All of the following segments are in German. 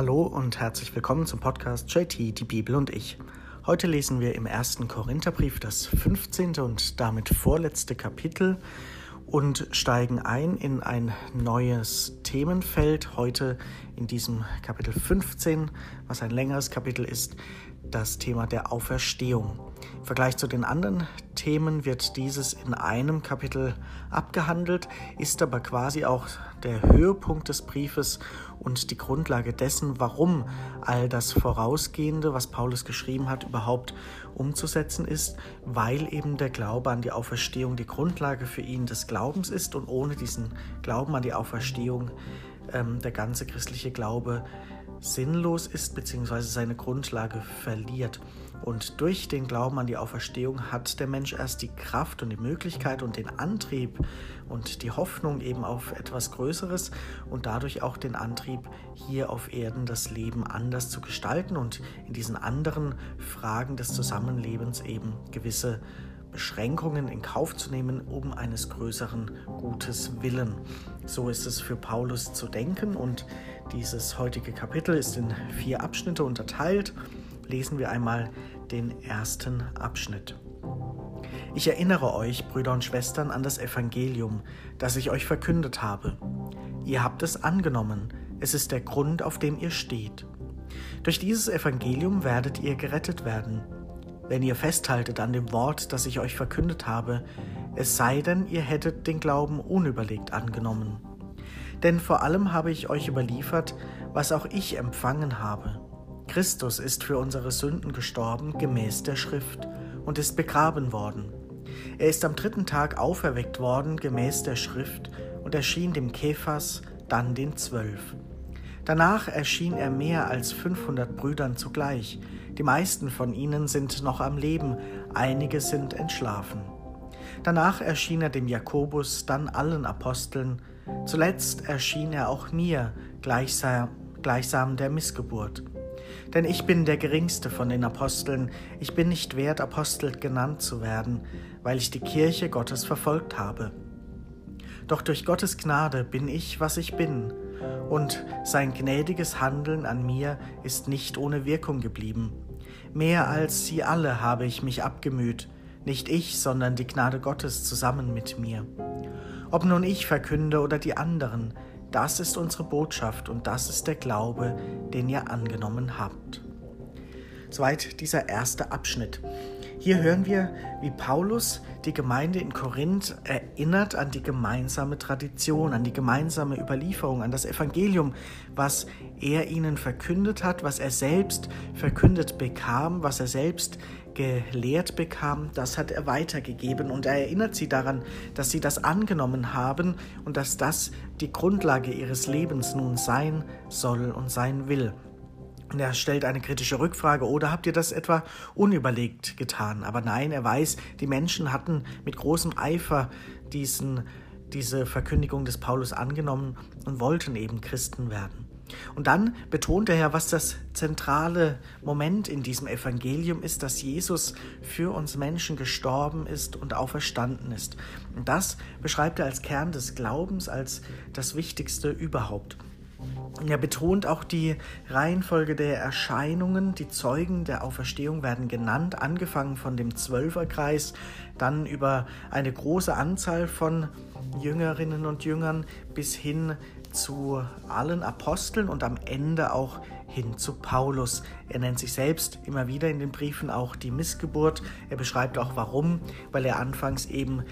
Hallo und herzlich willkommen zum Podcast JT, die Bibel und ich. Heute lesen wir im ersten Korintherbrief das 15. und damit vorletzte Kapitel und steigen ein in ein neues Themenfeld. Heute in diesem Kapitel 15, was ein längeres Kapitel ist, das Thema der Auferstehung. Im Vergleich zu den anderen Themen wird dieses in einem Kapitel abgehandelt, ist aber quasi auch der Höhepunkt des Briefes und die Grundlage dessen, warum all das Vorausgehende, was Paulus geschrieben hat, überhaupt umzusetzen ist, weil eben der Glaube an die Auferstehung die Grundlage für ihn des Glaubens ist und ohne diesen Glauben an die Auferstehung ähm, der ganze christliche Glaube sinnlos ist bzw. seine Grundlage verliert. Und durch den Glauben an die Auferstehung hat der Mensch erst die Kraft und die Möglichkeit und den Antrieb und die Hoffnung eben auf etwas Größeres und dadurch auch den Antrieb, hier auf Erden das Leben anders zu gestalten und in diesen anderen Fragen des Zusammenlebens eben gewisse Beschränkungen in Kauf zu nehmen, um eines größeren Gutes willen. So ist es für Paulus zu denken und dieses heutige Kapitel ist in vier Abschnitte unterteilt. Lesen wir einmal den ersten Abschnitt. Ich erinnere euch, Brüder und Schwestern, an das Evangelium, das ich euch verkündet habe. Ihr habt es angenommen, es ist der Grund, auf dem ihr steht. Durch dieses Evangelium werdet ihr gerettet werden wenn ihr festhaltet an dem Wort, das ich euch verkündet habe, es sei denn, ihr hättet den Glauben unüberlegt angenommen. Denn vor allem habe ich euch überliefert, was auch ich empfangen habe. Christus ist für unsere Sünden gestorben gemäß der Schrift und ist begraben worden. Er ist am dritten Tag auferweckt worden gemäß der Schrift und erschien dem Kephas, dann den Zwölf. Danach erschien er mehr als 500 Brüdern zugleich. Die meisten von ihnen sind noch am Leben, einige sind entschlafen. Danach erschien er dem Jakobus, dann allen Aposteln. Zuletzt erschien er auch mir, gleichsam, gleichsam der Missgeburt. Denn ich bin der geringste von den Aposteln, ich bin nicht wert, Apostel genannt zu werden, weil ich die Kirche Gottes verfolgt habe. Doch durch Gottes Gnade bin ich, was ich bin, und sein gnädiges Handeln an mir ist nicht ohne Wirkung geblieben. Mehr als sie alle habe ich mich abgemüht, nicht ich, sondern die Gnade Gottes zusammen mit mir. Ob nun ich verkünde oder die anderen, das ist unsere Botschaft und das ist der Glaube, den ihr angenommen habt. Soweit dieser erste Abschnitt. Hier hören wir, wie Paulus die Gemeinde in Korinth erinnert an die gemeinsame Tradition, an die gemeinsame Überlieferung, an das Evangelium, was er ihnen verkündet hat, was er selbst verkündet bekam, was er selbst gelehrt bekam, das hat er weitergegeben und er erinnert sie daran, dass sie das angenommen haben und dass das die Grundlage ihres Lebens nun sein soll und sein will. Und er stellt eine kritische Rückfrage, oder habt ihr das etwa unüberlegt getan? Aber nein, er weiß, die Menschen hatten mit großem Eifer diesen, diese Verkündigung des Paulus angenommen und wollten eben Christen werden. Und dann betont er ja, was das zentrale Moment in diesem Evangelium ist, dass Jesus für uns Menschen gestorben ist und auferstanden ist. Und das beschreibt er als Kern des Glaubens, als das Wichtigste überhaupt. Er betont auch die Reihenfolge der Erscheinungen. Die Zeugen der Auferstehung werden genannt, angefangen von dem Zwölferkreis, dann über eine große Anzahl von Jüngerinnen und Jüngern bis hin zu allen Aposteln und am Ende auch hin zu Paulus. Er nennt sich selbst immer wieder in den Briefen auch die Missgeburt. Er beschreibt auch warum, weil er anfangs eben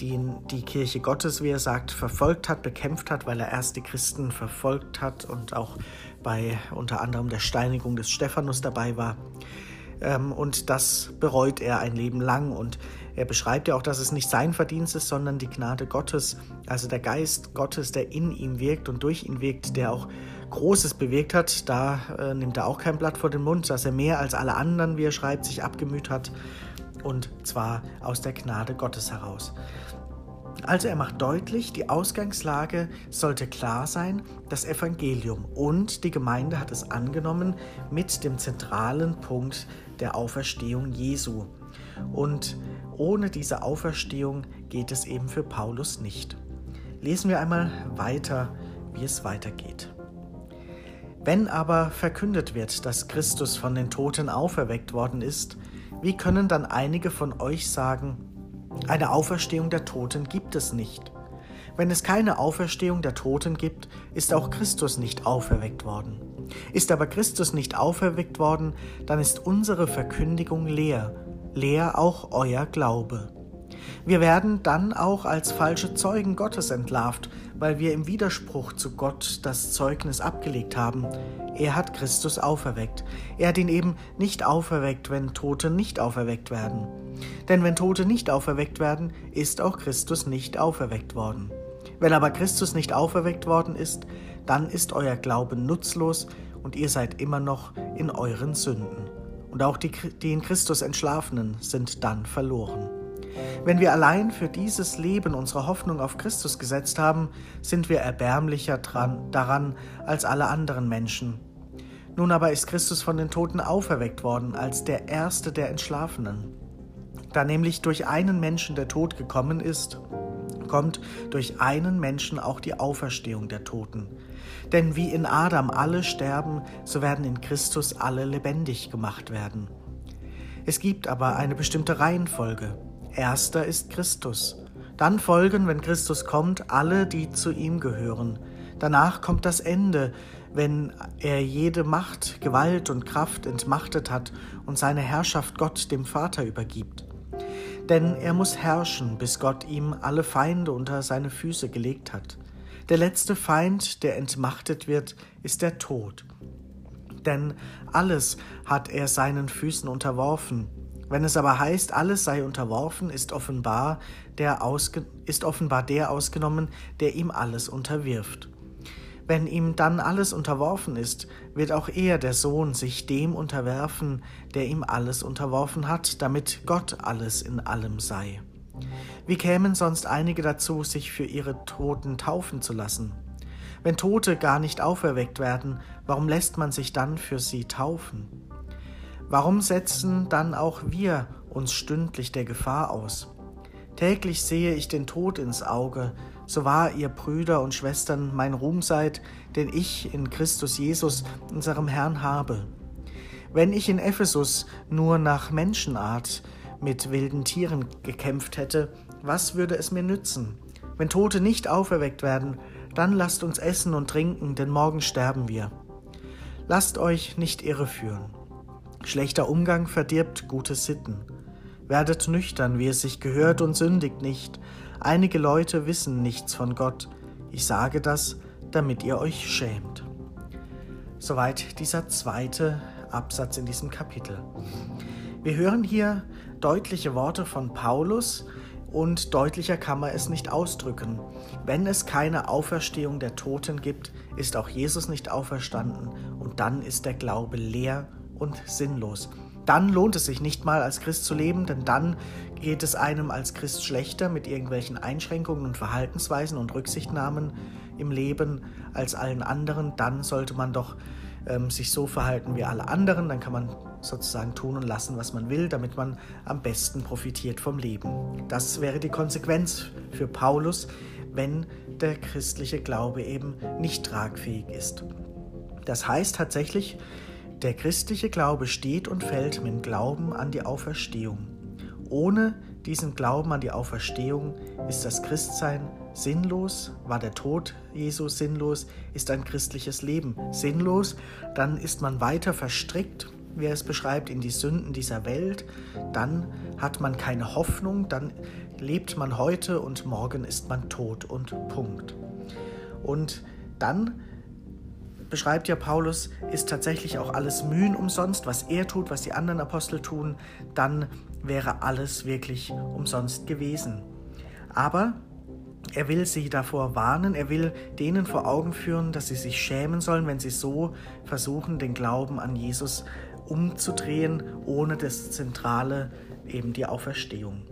die die Kirche Gottes, wie er sagt, verfolgt hat, bekämpft hat, weil er erst die Christen verfolgt hat und auch bei unter anderem der Steinigung des Stephanus dabei war. Ähm, und das bereut er ein Leben lang. Und er beschreibt ja auch, dass es nicht sein Verdienst ist, sondern die Gnade Gottes, also der Geist Gottes, der in ihm wirkt und durch ihn wirkt, der auch Großes bewirkt hat. Da äh, nimmt er auch kein Blatt vor den Mund, dass er mehr als alle anderen, wie er schreibt, sich abgemüht hat und zwar aus der Gnade Gottes heraus. Also er macht deutlich, die Ausgangslage sollte klar sein, das Evangelium und die Gemeinde hat es angenommen mit dem zentralen Punkt der Auferstehung Jesu. Und ohne diese Auferstehung geht es eben für Paulus nicht. Lesen wir einmal weiter, wie es weitergeht. Wenn aber verkündet wird, dass Christus von den Toten auferweckt worden ist, wie können dann einige von euch sagen, eine Auferstehung der Toten gibt es nicht? Wenn es keine Auferstehung der Toten gibt, ist auch Christus nicht auferweckt worden. Ist aber Christus nicht auferweckt worden, dann ist unsere Verkündigung leer, leer auch euer Glaube. Wir werden dann auch als falsche Zeugen Gottes entlarvt, weil wir im Widerspruch zu Gott das Zeugnis abgelegt haben. Er hat Christus auferweckt. Er hat ihn eben nicht auferweckt, wenn Tote nicht auferweckt werden. Denn wenn Tote nicht auferweckt werden, ist auch Christus nicht auferweckt worden. Wenn aber Christus nicht auferweckt worden ist, dann ist euer Glaube nutzlos und ihr seid immer noch in euren Sünden. Und auch die, die in Christus Entschlafenen sind dann verloren. Wenn wir allein für dieses Leben unsere Hoffnung auf Christus gesetzt haben, sind wir erbärmlicher dran, daran als alle anderen Menschen. Nun aber ist Christus von den Toten auferweckt worden als der Erste der Entschlafenen. Da nämlich durch einen Menschen der Tod gekommen ist, kommt durch einen Menschen auch die Auferstehung der Toten. Denn wie in Adam alle sterben, so werden in Christus alle lebendig gemacht werden. Es gibt aber eine bestimmte Reihenfolge. Erster ist Christus. Dann folgen, wenn Christus kommt, alle, die zu ihm gehören. Danach kommt das Ende, wenn er jede Macht, Gewalt und Kraft entmachtet hat und seine Herrschaft Gott dem Vater übergibt. Denn er muss herrschen, bis Gott ihm alle Feinde unter seine Füße gelegt hat. Der letzte Feind, der entmachtet wird, ist der Tod. Denn alles hat er seinen Füßen unterworfen. Wenn es aber heißt, alles sei unterworfen, ist offenbar der, ausge ist offenbar der ausgenommen, der ihm alles unterwirft. Wenn ihm dann alles unterworfen ist, wird auch er, der Sohn, sich dem unterwerfen, der ihm alles unterworfen hat, damit Gott alles in allem sei. Wie kämen sonst einige dazu, sich für ihre Toten taufen zu lassen? Wenn Tote gar nicht auferweckt werden, warum lässt man sich dann für sie taufen? Warum setzen dann auch wir uns stündlich der Gefahr aus? Täglich sehe ich den Tod ins Auge, so wahr ihr Brüder und Schwestern mein Ruhm seid, den ich in Christus Jesus, unserem Herrn, habe. Wenn ich in Ephesus nur nach Menschenart mit wilden Tieren gekämpft hätte, was würde es mir nützen? Wenn Tote nicht auferweckt werden, dann lasst uns essen und trinken, denn morgen sterben wir. Lasst euch nicht irreführen. Schlechter Umgang verdirbt gute Sitten. Werdet nüchtern, wie es sich gehört, und sündigt nicht. Einige Leute wissen nichts von Gott. Ich sage das, damit ihr euch schämt. Soweit dieser zweite Absatz in diesem Kapitel. Wir hören hier deutliche Worte von Paulus und deutlicher kann man es nicht ausdrücken. Wenn es keine Auferstehung der Toten gibt, ist auch Jesus nicht auferstanden und dann ist der Glaube leer und sinnlos. Dann lohnt es sich nicht mal als Christ zu leben, denn dann geht es einem als Christ schlechter mit irgendwelchen Einschränkungen und Verhaltensweisen und Rücksichtnahmen im Leben als allen anderen. Dann sollte man doch ähm, sich so verhalten wie alle anderen. Dann kann man sozusagen tun und lassen, was man will, damit man am besten profitiert vom Leben. Das wäre die Konsequenz für Paulus, wenn der christliche Glaube eben nicht tragfähig ist. Das heißt tatsächlich, der christliche Glaube steht und fällt mit dem Glauben an die Auferstehung. Ohne diesen Glauben an die Auferstehung ist das Christsein sinnlos, war der Tod Jesu sinnlos, ist ein christliches Leben sinnlos, dann ist man weiter verstrickt, wie er es beschreibt, in die Sünden dieser Welt, dann hat man keine Hoffnung, dann lebt man heute und morgen ist man tot und Punkt. Und dann beschreibt ja Paulus, ist tatsächlich auch alles Mühen umsonst, was er tut, was die anderen Apostel tun, dann wäre alles wirklich umsonst gewesen. Aber er will sie davor warnen, er will denen vor Augen führen, dass sie sich schämen sollen, wenn sie so versuchen, den Glauben an Jesus umzudrehen, ohne das Zentrale, eben die Auferstehung.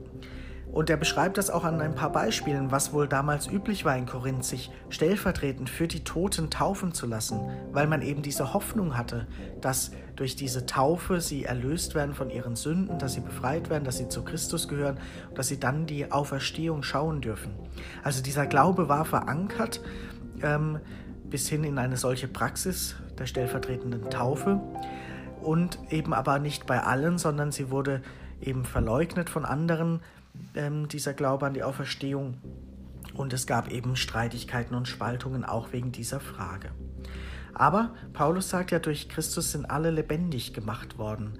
Und er beschreibt das auch an ein paar Beispielen, was wohl damals üblich war in Korinth, sich stellvertretend für die Toten taufen zu lassen, weil man eben diese Hoffnung hatte, dass durch diese Taufe sie erlöst werden von ihren Sünden, dass sie befreit werden, dass sie zu Christus gehören dass sie dann die Auferstehung schauen dürfen. Also dieser Glaube war verankert ähm, bis hin in eine solche Praxis, der stellvertretenden Taufe und eben aber nicht bei allen, sondern sie wurde eben verleugnet von anderen, ähm, dieser Glaube an die Auferstehung. Und es gab eben Streitigkeiten und Spaltungen auch wegen dieser Frage. Aber Paulus sagt ja, durch Christus sind alle lebendig gemacht worden.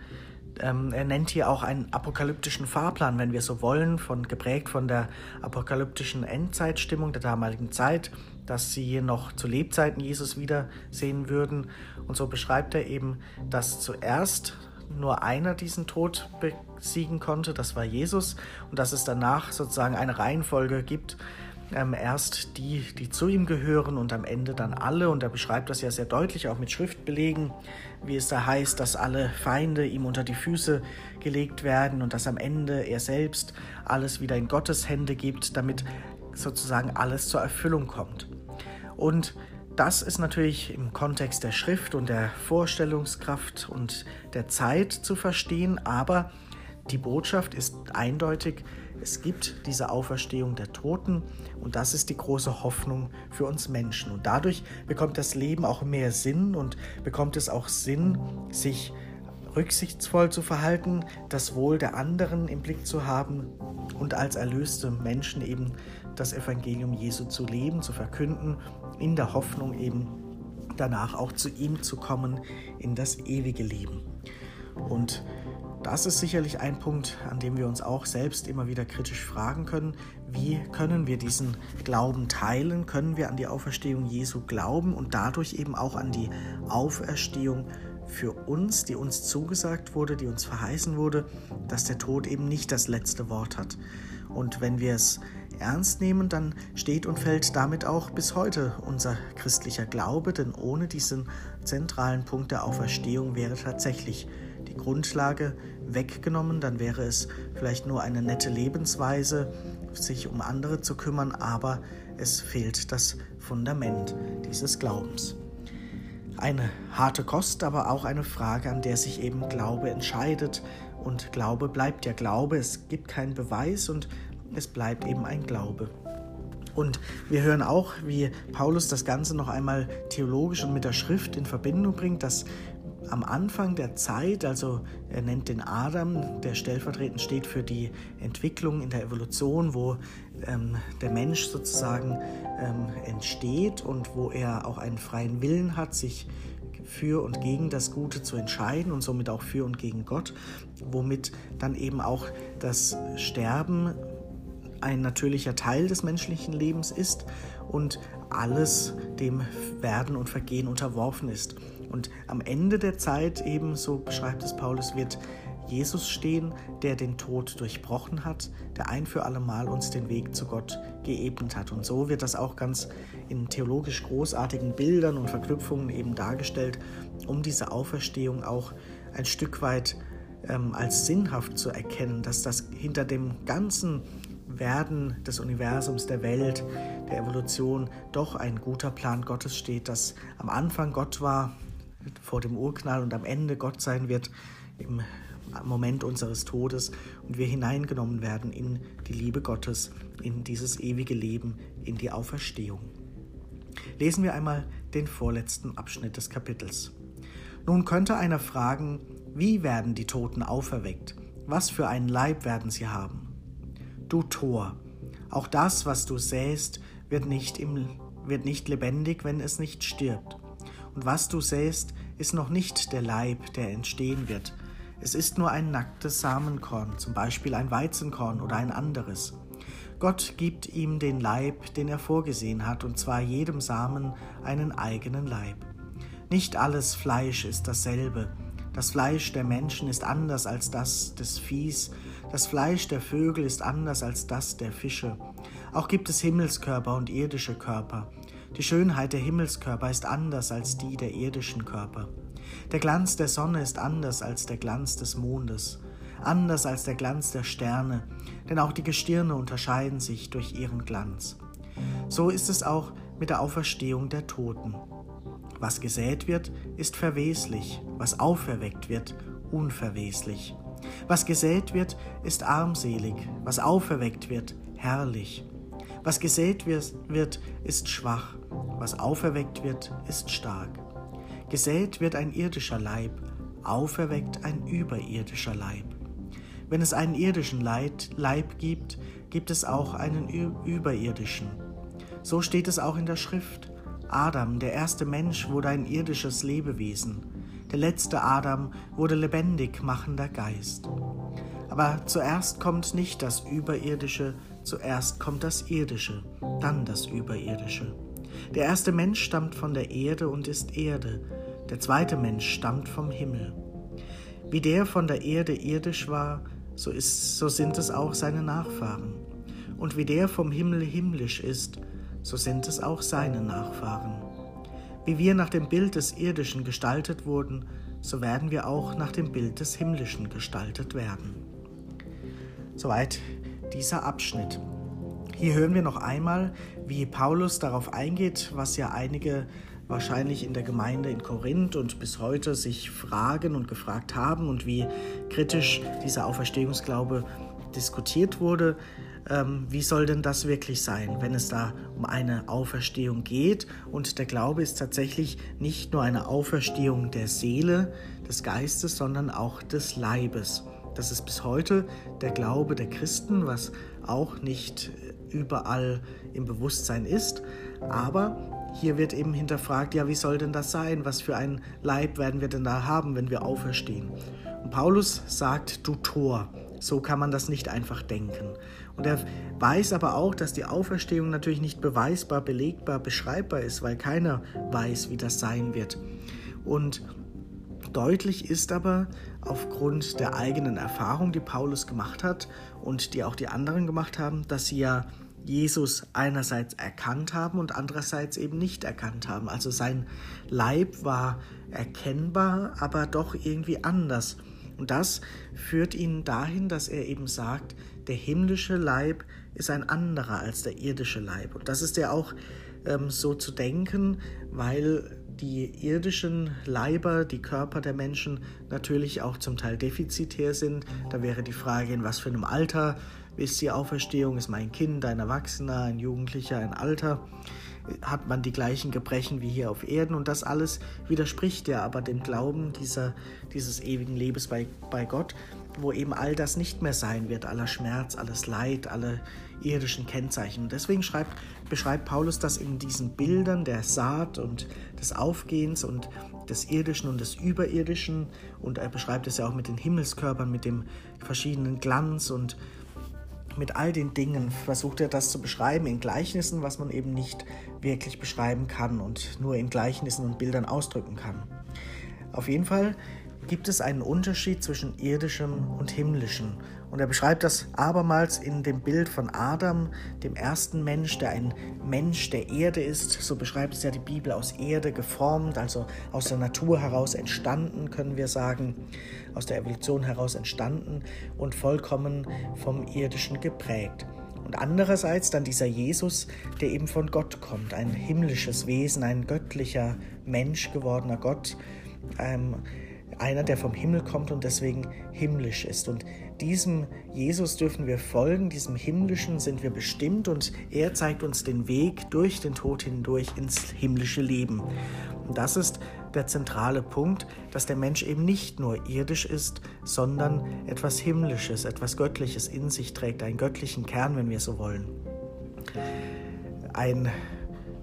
Ähm, er nennt hier auch einen apokalyptischen Fahrplan, wenn wir so wollen, von, geprägt von der apokalyptischen Endzeitstimmung der damaligen Zeit, dass sie noch zu Lebzeiten Jesus wiedersehen würden. Und so beschreibt er eben, dass zuerst nur einer diesen Tod besiegen konnte, das war Jesus, und dass es danach sozusagen eine Reihenfolge gibt, ähm, erst die, die zu ihm gehören und am Ende dann alle. Und er beschreibt das ja sehr deutlich, auch mit Schriftbelegen, wie es da heißt, dass alle Feinde ihm unter die Füße gelegt werden und dass am Ende er selbst alles wieder in Gottes Hände gibt, damit sozusagen alles zur Erfüllung kommt. Und das ist natürlich im Kontext der Schrift und der Vorstellungskraft und der Zeit zu verstehen, aber die Botschaft ist eindeutig, es gibt diese Auferstehung der Toten und das ist die große Hoffnung für uns Menschen. Und dadurch bekommt das Leben auch mehr Sinn und bekommt es auch Sinn, sich rücksichtsvoll zu verhalten, das Wohl der anderen im Blick zu haben und als erlöste Menschen eben das Evangelium Jesu zu leben, zu verkünden, in der Hoffnung eben danach auch zu ihm zu kommen in das ewige Leben. Und das ist sicherlich ein Punkt, an dem wir uns auch selbst immer wieder kritisch fragen können. Wie können wir diesen Glauben teilen? Können wir an die Auferstehung Jesu glauben und dadurch eben auch an die Auferstehung für uns, die uns zugesagt wurde, die uns verheißen wurde, dass der Tod eben nicht das letzte Wort hat. Und wenn wir es ernst nehmen, dann steht und fällt damit auch bis heute unser christlicher Glaube, denn ohne diesen zentralen Punkt der Auferstehung wäre tatsächlich die Grundlage weggenommen, dann wäre es vielleicht nur eine nette Lebensweise, sich um andere zu kümmern, aber es fehlt das Fundament dieses Glaubens. Eine harte Kost, aber auch eine Frage, an der sich eben Glaube entscheidet. Und Glaube bleibt ja Glaube, es gibt keinen Beweis und es bleibt eben ein Glaube. Und wir hören auch, wie Paulus das Ganze noch einmal theologisch und mit der Schrift in Verbindung bringt, dass am Anfang der Zeit, also er nennt den Adam, der stellvertretend steht für die Entwicklung in der Evolution, wo ähm, der Mensch sozusagen ähm, entsteht und wo er auch einen freien Willen hat, sich für und gegen das Gute zu entscheiden und somit auch für und gegen Gott, womit dann eben auch das Sterben ein natürlicher Teil des menschlichen Lebens ist und alles dem Werden und Vergehen unterworfen ist. Und am Ende der Zeit, eben so beschreibt es Paulus, wird Jesus stehen, der den Tod durchbrochen hat, der ein für allemal uns den Weg zu Gott geebnet hat. Und so wird das auch ganz in theologisch großartigen Bildern und Verknüpfungen eben dargestellt, um diese Auferstehung auch ein Stück weit ähm, als sinnhaft zu erkennen, dass das hinter dem ganzen Werden des Universums, der Welt, der Evolution doch ein guter Plan Gottes steht, dass am Anfang Gott war, vor dem Urknall und am Ende Gott sein wird im Moment unseres Todes und wir hineingenommen werden in die Liebe Gottes, in dieses ewige Leben, in die Auferstehung. Lesen wir einmal den vorletzten Abschnitt des Kapitels. Nun könnte einer fragen, wie werden die Toten auferweckt? Was für einen Leib werden sie haben? Du Tor, auch das, was du säst, wird nicht, im, wird nicht lebendig, wenn es nicht stirbt. Und was du säst, ist noch nicht der Leib, der entstehen wird. Es ist nur ein nacktes Samenkorn, zum Beispiel ein Weizenkorn oder ein anderes. Gott gibt ihm den Leib, den er vorgesehen hat, und zwar jedem Samen einen eigenen Leib. Nicht alles Fleisch ist dasselbe. Das Fleisch der Menschen ist anders als das des Viehs, das Fleisch der Vögel ist anders als das der Fische. Auch gibt es Himmelskörper und irdische Körper. Die Schönheit der Himmelskörper ist anders als die der irdischen Körper. Der Glanz der Sonne ist anders als der Glanz des Mondes, anders als der Glanz der Sterne, denn auch die Gestirne unterscheiden sich durch ihren Glanz. So ist es auch mit der Auferstehung der Toten. Was gesät wird, ist verweslich, was auferweckt wird, unverweslich. Was gesät wird, ist armselig, was auferweckt wird, herrlich. Was gesät wird, ist schwach, was auferweckt wird, ist stark. Gesät wird ein irdischer Leib, auferweckt ein überirdischer Leib. Wenn es einen irdischen Leib gibt, gibt es auch einen überirdischen. So steht es auch in der Schrift. Adam, der erste Mensch, wurde ein irdisches Lebewesen. Der letzte Adam wurde lebendig machender Geist. Aber zuerst kommt nicht das Überirdische, zuerst kommt das Irdische, dann das Überirdische. Der erste Mensch stammt von der Erde und ist Erde, der zweite Mensch stammt vom Himmel. Wie der von der Erde irdisch war, so, ist, so sind es auch seine Nachfahren. Und wie der vom Himmel himmlisch ist, so sind es auch seine Nachfahren. Wie wir nach dem Bild des Irdischen gestaltet wurden, so werden wir auch nach dem Bild des Himmlischen gestaltet werden. Soweit dieser Abschnitt. Hier hören wir noch einmal, wie Paulus darauf eingeht, was ja einige wahrscheinlich in der Gemeinde in Korinth und bis heute sich fragen und gefragt haben und wie kritisch dieser Auferstehungsglaube diskutiert wurde. Ähm, wie soll denn das wirklich sein, wenn es da um eine Auferstehung geht? Und der Glaube ist tatsächlich nicht nur eine Auferstehung der Seele, des Geistes, sondern auch des Leibes. Das ist bis heute der Glaube der Christen, was auch nicht überall im Bewusstsein ist. Aber hier wird eben hinterfragt, ja, wie soll denn das sein? Was für ein Leib werden wir denn da haben, wenn wir auferstehen? Und Paulus sagt, du Tor, so kann man das nicht einfach denken. Und er weiß aber auch, dass die Auferstehung natürlich nicht beweisbar, belegbar, beschreibbar ist, weil keiner weiß, wie das sein wird. Und deutlich ist aber aufgrund der eigenen Erfahrung, die Paulus gemacht hat und die auch die anderen gemacht haben, dass sie ja Jesus einerseits erkannt haben und andererseits eben nicht erkannt haben. Also sein Leib war erkennbar, aber doch irgendwie anders. Und das führt ihn dahin, dass er eben sagt, der himmlische Leib ist ein anderer als der irdische Leib. Und das ist ja auch ähm, so zu denken, weil die irdischen Leiber, die Körper der Menschen natürlich auch zum Teil defizitär sind. Da wäre die Frage, in was für einem Alter ist die Auferstehung, ist mein Kind, ein Erwachsener, ein Jugendlicher, ein Alter, hat man die gleichen Gebrechen wie hier auf Erden und das alles widerspricht ja aber dem Glauben dieser, dieses ewigen Lebens bei, bei Gott, wo eben all das nicht mehr sein wird, aller Schmerz, alles Leid, alle irdischen Kennzeichen. Und deswegen schreibt, beschreibt Paulus das in diesen Bildern der Saat und des Aufgehens und des Irdischen und des Überirdischen. Und er beschreibt es ja auch mit den Himmelskörpern, mit dem verschiedenen Glanz und mit all den Dingen versucht er das zu beschreiben in Gleichnissen, was man eben nicht wirklich beschreiben kann und nur in Gleichnissen und Bildern ausdrücken kann. Auf jeden Fall gibt es einen Unterschied zwischen irdischem und himmlischem. Und er beschreibt das abermals in dem Bild von Adam, dem ersten Mensch, der ein Mensch der Erde ist. So beschreibt es ja die Bibel aus Erde geformt, also aus der Natur heraus entstanden, können wir sagen, aus der Evolution heraus entstanden und vollkommen vom Irdischen geprägt. Und andererseits dann dieser Jesus, der eben von Gott kommt, ein himmlisches Wesen, ein göttlicher Mensch gewordener Gott. Ähm, einer, der vom Himmel kommt und deswegen himmlisch ist. Und diesem Jesus dürfen wir folgen, diesem Himmlischen sind wir bestimmt und er zeigt uns den Weg durch den Tod hindurch ins himmlische Leben. Und das ist der zentrale Punkt, dass der Mensch eben nicht nur irdisch ist, sondern etwas Himmlisches, etwas Göttliches in sich trägt, einen göttlichen Kern, wenn wir so wollen. Ein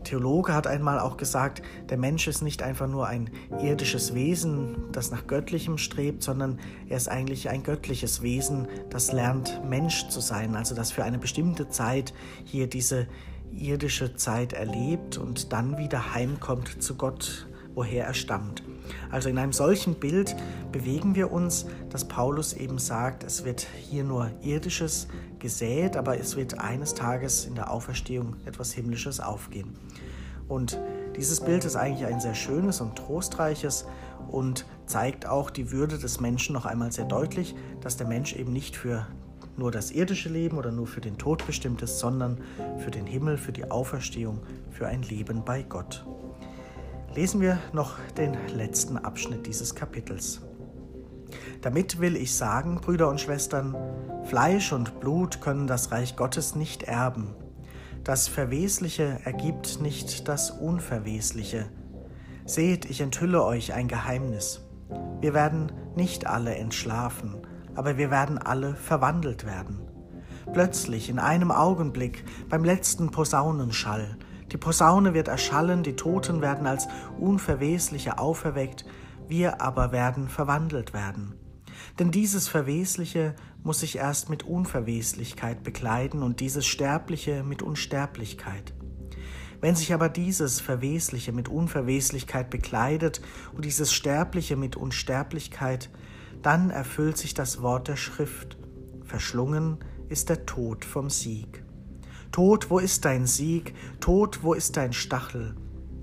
Theologe hat einmal auch gesagt, der Mensch ist nicht einfach nur ein irdisches Wesen, das nach Göttlichem strebt, sondern er ist eigentlich ein göttliches Wesen, das lernt Mensch zu sein, also das für eine bestimmte Zeit hier diese irdische Zeit erlebt und dann wieder heimkommt zu Gott, woher er stammt. Also in einem solchen Bild bewegen wir uns, dass Paulus eben sagt, es wird hier nur irdisches gesät, aber es wird eines Tages in der Auferstehung etwas Himmlisches aufgehen. Und dieses Bild ist eigentlich ein sehr schönes und trostreiches und zeigt auch die Würde des Menschen noch einmal sehr deutlich, dass der Mensch eben nicht für nur das irdische Leben oder nur für den Tod bestimmt ist, sondern für den Himmel, für die Auferstehung, für ein Leben bei Gott. Lesen wir noch den letzten Abschnitt dieses Kapitels. Damit will ich sagen, Brüder und Schwestern, Fleisch und Blut können das Reich Gottes nicht erben. Das Verwesliche ergibt nicht das Unverwesliche. Seht, ich enthülle euch ein Geheimnis. Wir werden nicht alle entschlafen, aber wir werden alle verwandelt werden. Plötzlich, in einem Augenblick, beim letzten Posaunenschall. Die Posaune wird erschallen, die Toten werden als Unverwesliche auferweckt, wir aber werden verwandelt werden. Denn dieses Verwesliche muss sich erst mit Unverweslichkeit bekleiden und dieses Sterbliche mit Unsterblichkeit. Wenn sich aber dieses Verwesliche mit Unverweslichkeit bekleidet und dieses Sterbliche mit Unsterblichkeit, dann erfüllt sich das Wort der Schrift. Verschlungen ist der Tod vom Sieg. Tod, wo ist dein Sieg? Tod, wo ist dein Stachel?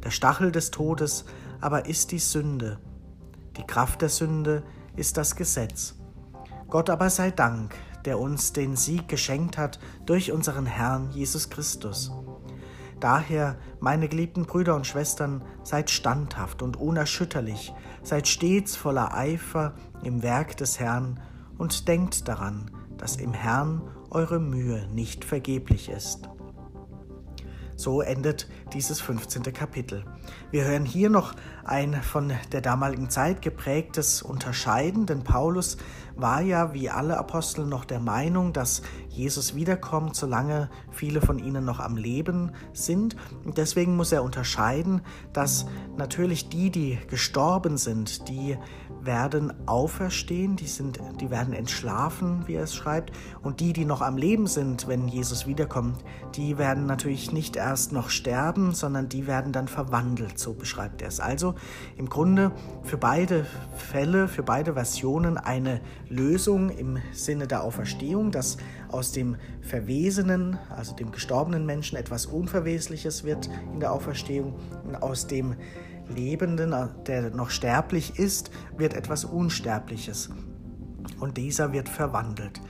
Der Stachel des Todes aber ist die Sünde. Die Kraft der Sünde ist das Gesetz. Gott aber sei Dank, der uns den Sieg geschenkt hat durch unseren Herrn Jesus Christus. Daher, meine geliebten Brüder und Schwestern, seid standhaft und unerschütterlich, seid stets voller Eifer im Werk des Herrn und denkt daran, dass im Herrn eure Mühe nicht vergeblich ist. So endet dieses 15. Kapitel. Wir hören hier noch ein von der damaligen Zeit geprägtes Unterscheiden, denn Paulus war ja wie alle Apostel noch der Meinung, dass Jesus wiederkommt, solange viele von ihnen noch am Leben sind. Und deswegen muss er unterscheiden, dass natürlich die, die gestorben sind, die werden auferstehen, die, sind, die werden entschlafen, wie er es schreibt. Und die, die noch am Leben sind, wenn Jesus wiederkommt, die werden natürlich nicht erst noch sterben, sondern die werden dann verwandelt, so beschreibt er es. Also im Grunde für beide Fälle, für beide Versionen eine Lösung im Sinne der Auferstehung, dass aus dem Verwesenen, also dem gestorbenen Menschen, etwas Unverwesliches wird in der Auferstehung aus dem Lebenden, der noch sterblich ist, wird etwas Unsterbliches. Und dieser wird verwandelt.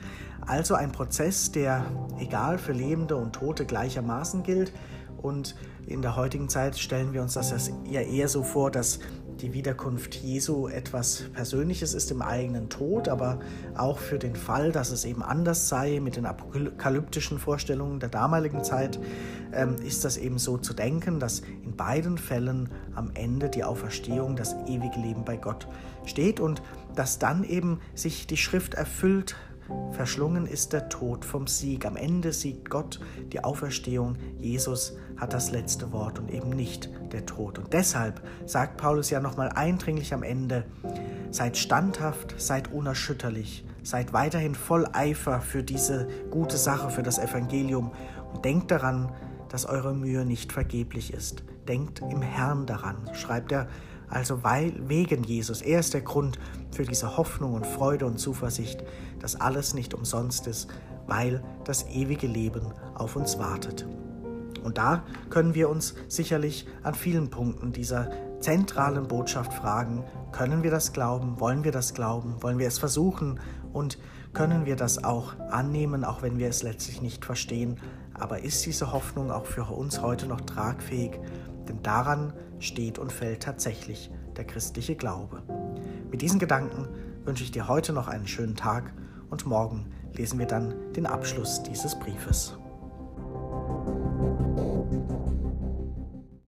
Also ein Prozess, der egal für Lebende und Tote gleichermaßen gilt. Und in der heutigen Zeit stellen wir uns das ja eher so vor, dass die Wiederkunft Jesu etwas Persönliches ist im eigenen Tod, aber auch für den Fall, dass es eben anders sei mit den apokalyptischen Vorstellungen der damaligen Zeit, ähm, ist das eben so zu denken, dass in beiden Fällen am Ende die Auferstehung, das ewige Leben bei Gott steht und dass dann eben sich die Schrift erfüllt, Verschlungen ist der Tod vom Sieg. Am Ende siegt Gott die Auferstehung. Jesus hat das letzte Wort und eben nicht der Tod. Und deshalb sagt Paulus ja nochmal eindringlich am Ende, seid standhaft, seid unerschütterlich, seid weiterhin voll Eifer für diese gute Sache, für das Evangelium und denkt daran, dass eure Mühe nicht vergeblich ist. Denkt im Herrn daran, schreibt er also weil, wegen Jesus. Er ist der Grund für diese Hoffnung und Freude und Zuversicht, dass alles nicht umsonst ist, weil das ewige Leben auf uns wartet. Und da können wir uns sicherlich an vielen Punkten dieser zentralen Botschaft fragen, können wir das glauben, wollen wir das glauben, wollen wir es versuchen und können wir das auch annehmen, auch wenn wir es letztlich nicht verstehen. Aber ist diese Hoffnung auch für uns heute noch tragfähig? Denn daran steht und fällt tatsächlich der christliche Glaube. Mit diesen Gedanken wünsche ich dir heute noch einen schönen Tag und morgen lesen wir dann den Abschluss dieses Briefes.